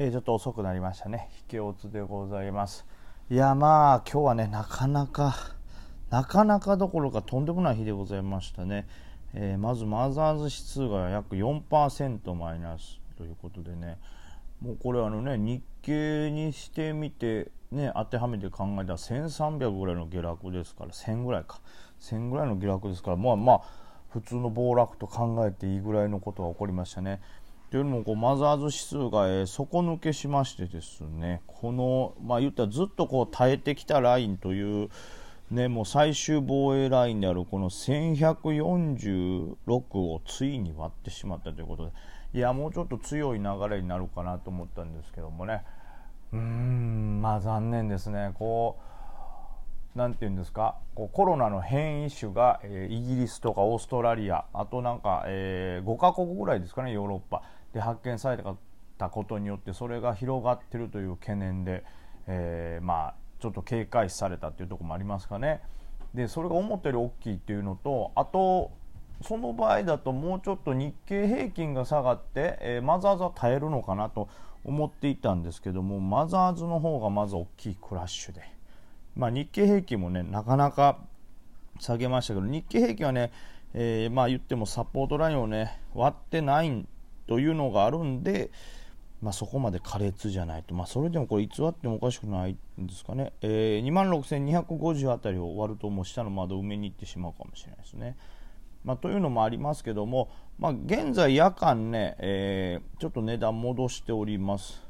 えー、ちょっと遅くなりましたね。引けおつでございます。いや、まあ、今日はね、なかなか、なかなかどころかとんでもない日でございましたね。えー、まず、マザーズ指数が約4%マイナスということでね、もうこれあのね、日経にしてみて、ね、当てはめて考えたら1300ぐらいの下落ですから、1000ぐらいか。1000ぐらいの下落ですから、まあまあ、普通の暴落と考えていいぐらいのことが起こりましたね。というのもこうマザーズ指数が、え、底抜けしましてですねこの、まあ、言ったらずっとこう耐えてきたラインという、ね、もう最終防衛ラインであるこの1146をついに割ってしまったということでいやもうちょっと強い流れになるかなと思ったんですけどもね。うーんまあ残念ですね。こうなんていうんですか？こうコロナの変異種が、えー、イギリスとかオーストラリアあとなんか、えー、5カ国ぐらいですかねヨーロッパ。で発見されたことによってそれが広がっているという懸念で、えー、まあちょっと警戒視されたというところもありますかね。でそれが思ったより大きいっていうのとあとその場合だともうちょっと日経平均が下がって、えー、マザーズは耐えるのかなと思っていたんですけどもマザーズの方がまず大きいクラッシュで、まあ、日経平均もねなかなか下げましたけど日経平均はね、えー、まあ言ってもサポートラインをね割ってないんというのがあるんで、まあ、そこまで苛烈じゃないと、まあ、それでもこれ偽ってもおかしくないんですかね、えー、2万6250あたりを割るともう下の窓埋めに行ってしまうかもしれないですね。まあ、というのもありますけども、まあ、現在、夜間ね、えー、ちょっと値段戻しております。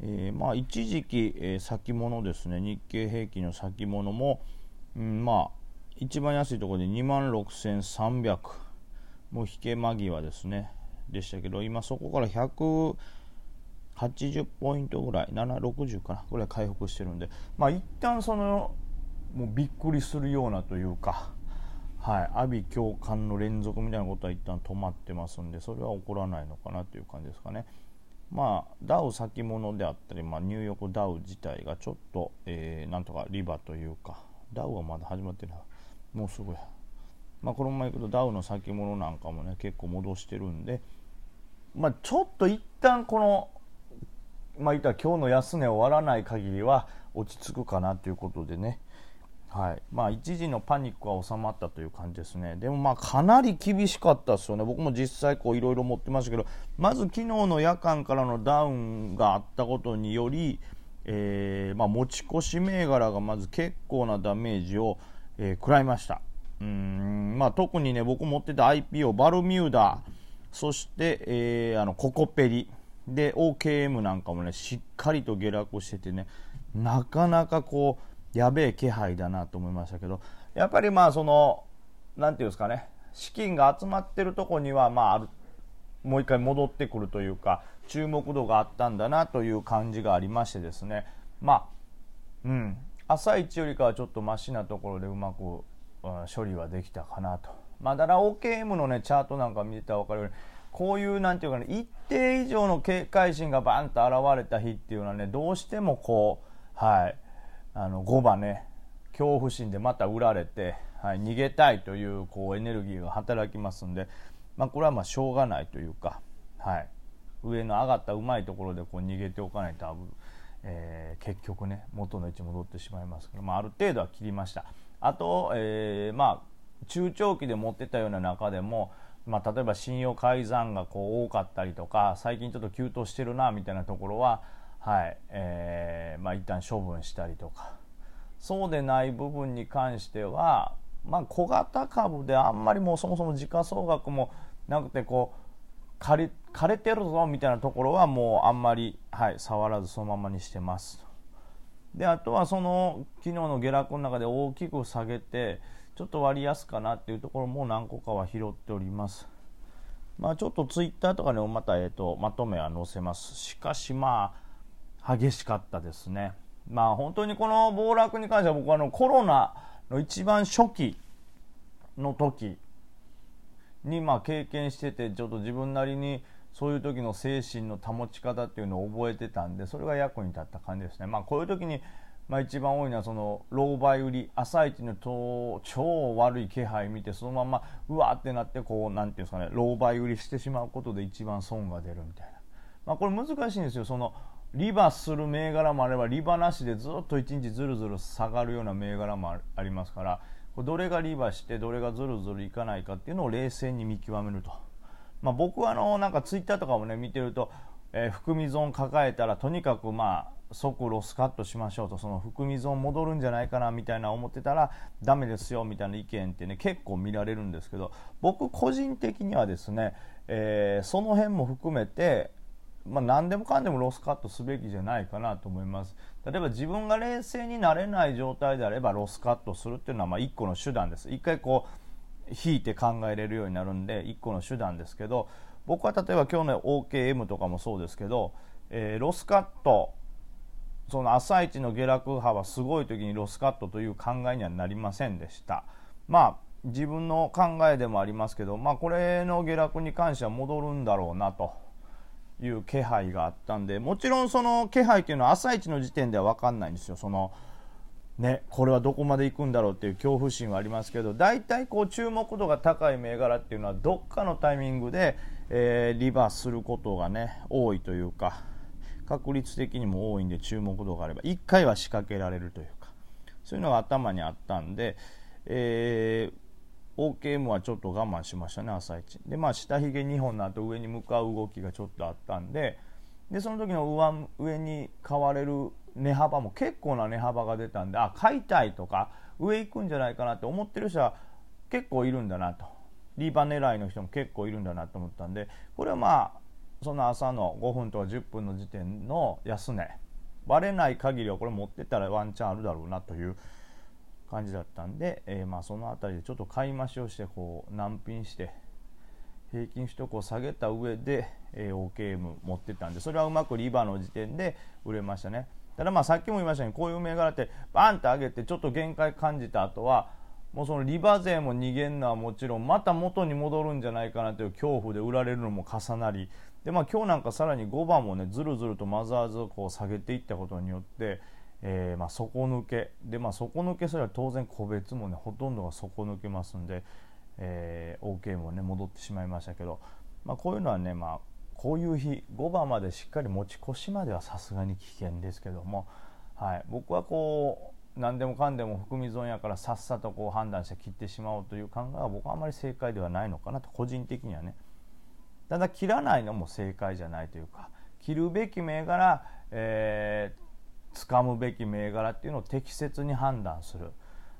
えー、まあ、一時期、えー、先物ですね、日経平均の先物も、うん、まあ、一番安いところで2万6300、もう引け間際ですね。でしたけど今そこから180ポイントぐらい760かなぐらい回復してるんで。まあ一旦そのもうびっくりするようなというかはい阿鼻共感の連続みたいなことは一旦止まってますんでそれは起こらないのかなという感じですかね。まあ、ダウ先物であったり、まあ、ニューヨークダウ自体がちょっと、えー、なんとかリバというかダウはまだ始まってない。もうすぐやまあ、このままいくとダウの先物なんかもね結構戻してるんで、まあ、ちょっと一旦この、まあ、言ったら今日の安値終わらない限りは落ち着くかなということでね、はい。まあ、一時のパニックは収まったという感じですね、でもまあかなり厳しかったですよね、僕も実際いろいろ持ってましたけど、まず昨日の夜間からのダウンがあったことにより、えーまあ、持ち越し銘柄がまず結構なダメージを、えー、食らいました。うん。まあ、特にね僕持ってた IPO バルミューダそして、えー、あのココペリ。で OKM なんかもねしっかりと下落しててねなかなかこうやべえ気配だなと思いましたけどやっぱりまあそのなんていうんですかね資金が集まってるとこにはまああるもう一回戻ってくるというか注目度があったんだなという感じがありましてですね。まあうん。朝一よりかはちょっとましなところでうまく処理はできたかなと。ま、だら OKM のね、チャートなんか見てたら分かるように、こういうなんていうかね、一定以上の警戒心がバンと現れた日っていうのはね、どうしてもこう、はい、あの、5番ね、恐怖心でまた売られて、はい、逃げたいというこうエネルギーが働きますんで、まあ、これはまあしょうがないというか、はい、上の上がったうまいところでこう逃げておかないとえー、結局ね元の位置戻ってしまいますけど、まあ、ある程度は切りました。あと、えー、まあ、中長期で持ってたような中でも、まあ、例えば信用改ざんがこう多かったりとか最近ちょっと急騰してるなみたいなところは、はいえーまあ、一旦処分したりとかそうでない部分に関しては、まあ、小型株であんまりもうそもそも時価総額もなくてこう枯れ枯れてるぞみたいなところはもうあんまり、はい、触らずそのままにしてます。であとはその昨日の下落の中で大きく下げてちょっと割安かなっていうところも何個かは拾っております。まあ、ちょっとツイッターとかにもまた、えーと、まとめは載せます。しかしまあ激しかったですね。まあ本当にこの暴落に関しては僕はあのコロナの一番初期の時にまあ経験しててちょっと自分なりにそういう時の精神の保ち方っていうのを覚えてたんでそれが役に立った感じですね。まあ、こういう時にまあ、一番多いのはその老媒売り朝一の超悪い気配見てそのままうわってなってこうなんていうんですかね老媒売りしてしまうことで一番損が出るみたいな。まあ、これ難しいんですよ。そのリバする銘柄もあればリバなしでずっと1日ずるずる下がるような銘柄もありますからどれがリバしてどれがずるずるいかないかっていうのを冷静に見極めると、まあ、僕はあのなんかツイッターとかもね見てると、えー、含み損抱えたらとにかくまあ即ロスカットしましょうとその含み損戻るんじゃないかなみたいな思ってたらダメですよみたいな意見ってね結構見られるんですけど僕個人的にはですね、えー、その辺も含めてまあ、何でもかんでもロスカットすべきじゃないかなと思います。例えば自分が冷静になれない状態であればロスカットするっていうのはまあ1個の手段です。一回こう引いて考えれるようになるんで1個の手段ですけど僕は例えば今日の OKM とかもそうですけど、えー、ロスカットその朝一の下落幅すごい時にロスカットという考えにはなりませんでした。まあ自分の考えでもありますけど、まあ、これの下落に関しては戻るんだろうなと。いう気配があったんでもちろんその気配っていうのは朝一の時点では分かんないんですよ。そのねこれはどこまで行くんだろうっていう恐怖心はありますけど大体こう注目度が高い銘柄っていうのはどっかのタイミングで、えー、リバーすることがね多いというか確率的にも多いんで注目度があれば1回は仕掛けられるというかそういうのが頭にあったんで、えー OKM はちょっと我慢しましたね朝一。でまあ下髭2本の後上に向かう動きがちょっとあったんででその時の上上に買われる値幅も結構な値幅が出たんであ買いたいとか上行くんじゃないかなって思ってる人は結構いるんだなと。リーバ狙いの人も結構いるんだなと思ったんでこれはまあその朝の5分とか10分の時点の安値。割れない限りはこれ持ってたらワンチャンあるだろうなという感じだったんで、えー、まあその辺りでちょっと買い増しをしてこう難品して平均取得を下げた上で、えー、OKM 持ってたんでそれはうまくリバーの時点で売れましたね。ただまあさっきも言いましたようにこういう銘柄ってバンって上げてちょっと限界感じた後はもうそのリバ税も逃げるのはもちろんまた元に戻るんじゃないかなという恐怖で売られるのも重なりで、まあ、今日なんかさらに5番もねずるずるとマザーズをこう下げていったことによってえー、まあ、底抜け。で、まあ、底抜けすれば当然個別もねほとんどが底抜けますんで、えー、OK もね戻ってしまいましたけど、まあ、こういうのはね、まあ、こういう日5番までしっかり持ち越しまではさすがに危険ですけども、はい、僕はこう何でもかんでも含み損やからさっさとこう判断して切ってしまおうという考えは僕はあまり正解ではないのかなと個人的にはね。ただ切らないのも正解じゃないというか切るべき銘柄、えー、掴むべき銘柄っていうのを適切に判断する、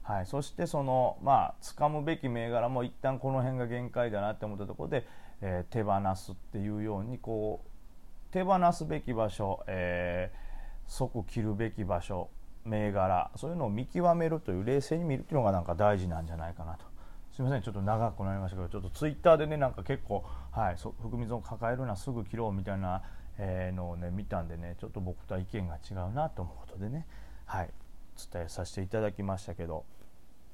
はい、そしてそのまあ掴むべき銘柄も一旦この辺が限界だなって思ったところで、えー、手放すっていうようにこう手放すべき場所、えー、即切るべき場所銘柄そういうのを見極めるという冷静に見るっていうのがなんか大事なんじゃないかなと。すみませんちょっと長くなりましたけどちょっとツイッターでねなんか結構はい含み損抱えるなすぐ切ろうみたいなえー、のをね見たんでねちょっと僕とは意見が違うなと思うことでねはい伝えさせていただきましたけど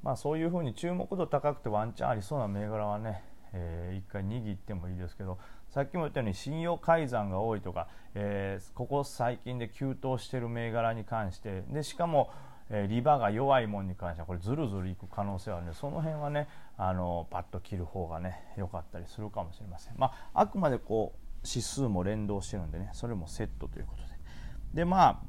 まあそういうふうに注目度高くてワンチャンありそうな銘柄はね、えー、一回握ってもいいですけどさっきも言ったように信用改ざんが多いとか、えー、ここ最近で急騰している銘柄に関してでしかもえリバが弱いものに関してはこれずるずるいく可能性はあるのでその辺はねあのパッと切る方がね良かったりするかもしれません。まあ、あくまでこう指数も連動してるんでねそれもセットということででまあ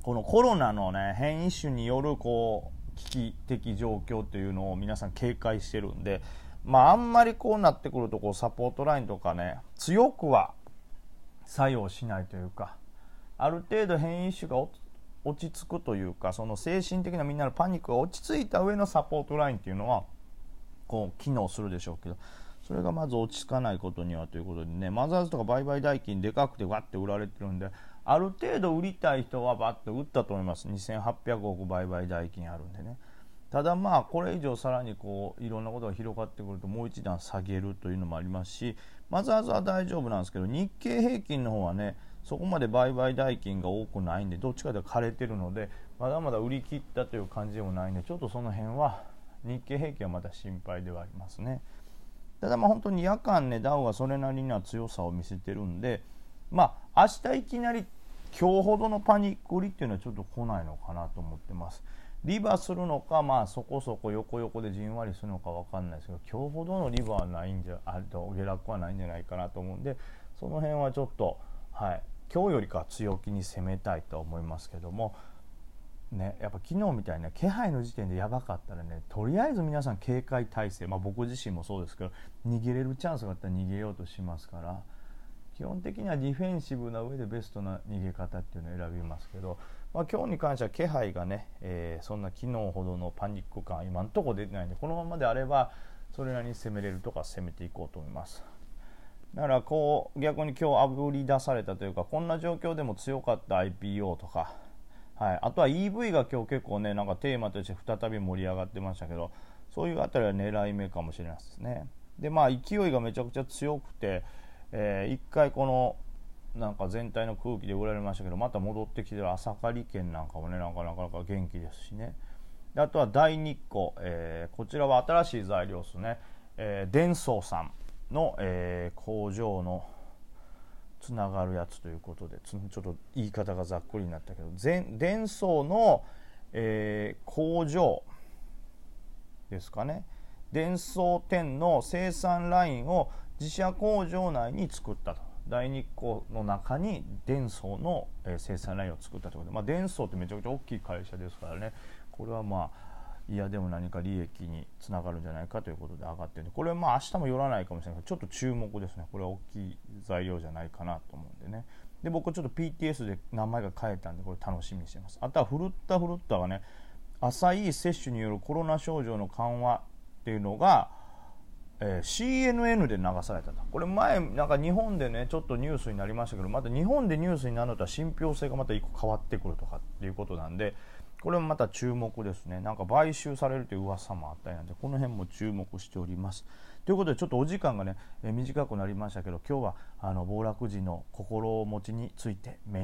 このコロナのね変異種によるこう危機的状況というのを皆さん警戒してるんでまああんまりこうなってくるとこうサポートラインとかね強くは作用しないというかある程度変異種が落ち着くというかその精神的なみんなのパニックが落ち着いた上のサポートラインっていうのはこう機能するでしょうけどそれがまず落ち着かないことにはということでねマザーズとか売買代金でかくてわって売られてるんである程度売りたい人はバッと売ったと思います。2800億売買代金あるんでね。ただまあこれ以上さらにこういろんなことが広がってくるともう一段下げるというのもありますしマザーズは大丈夫なんですけど日経平均の方はねそこまで売買代金が多くないんでどっちかで枯れてるのでまだまだ売り切ったという感じでもないんでちょっとその辺は日経平均はまだ心配ではありますね。ただまあ本当に夜間ねダウはそれなりには強さを見せてるんでまあ明日いきなり今日ほどのパニック売りっていうのはちょっと来ないのかなと思ってますリバーするのかまあそこそこ横横でじんわりするのか分かんないですけど今日ほどのリバーはないんじゃあと下落はないんじゃないかなと思うんでその辺はちょっとはい、今日よりか強気に攻めたいと思いますけども、ね、やっぱ昨日みたいな気配の時点でやばかったらねとりあえず皆さん警戒態勢、まあ、僕自身もそうですけど逃げれるチャンスがあったら逃げようとしますから基本的にはディフェンシブな上でベストな逃げ方っていうのを選びますけど、まあ、今日に関しては気配がね、えー、そんな昨日ほどのパニック感今のところ出てないんでこのままであればそれなりに攻めれるとか攻めていこうと思います。だからこう逆に今日あぶり出されたというかこんな状況でも強かった IPO とかはい、あとは EV が今日結構ねなんかテーマとして再び盛り上がってましたけどそういうあたりは狙い目かもしれないですねでまあ勢いがめちゃくちゃ強くて、えー、1回このなんか全体の空気で売られましたけどまた戻ってきてる朝刈県なんかもねなかなか元気ですしね。であとは大日光、えー、こちらは新しい材料ですね、えー、伝送さんの、えー、工場のつながるやつということでちょっと言い方がざっくりになったけど伝送の、えー、工場ですかね。伝送店の生産ラインを自社工場内に作ったと。大日光の中に伝送の、えー、生産ラインを作ったということで、まあ、伝送ってめちゃくちゃ大きい会社ですからね。これはまあいやでも何か利益につながるんじゃないかということで上がってるこれはまあ明日も寄らないかもしれないけどちょっと注目ですね。これは大きい材料じゃないかなと思うんでね。で僕ちょっと PTS で名前が変えたんでこれ楽しみにしてます。あとはフルッタフルッタがね浅い接種によるコロナ症状の緩和っていうのが、えー、CNN で流された。とこれ前なんか日本でねちょっとニュースになりましたけどまた日本でニュースになるのとは信憑性がまた1個変わってくるとかっていうことなんでこれもまた注目ですね。なんか買収されるという噂もあったりなんでこの辺も注目しております。ということでちょっとお時間がね、え短くなりましたけど今日はあの暴落時の心持ちについて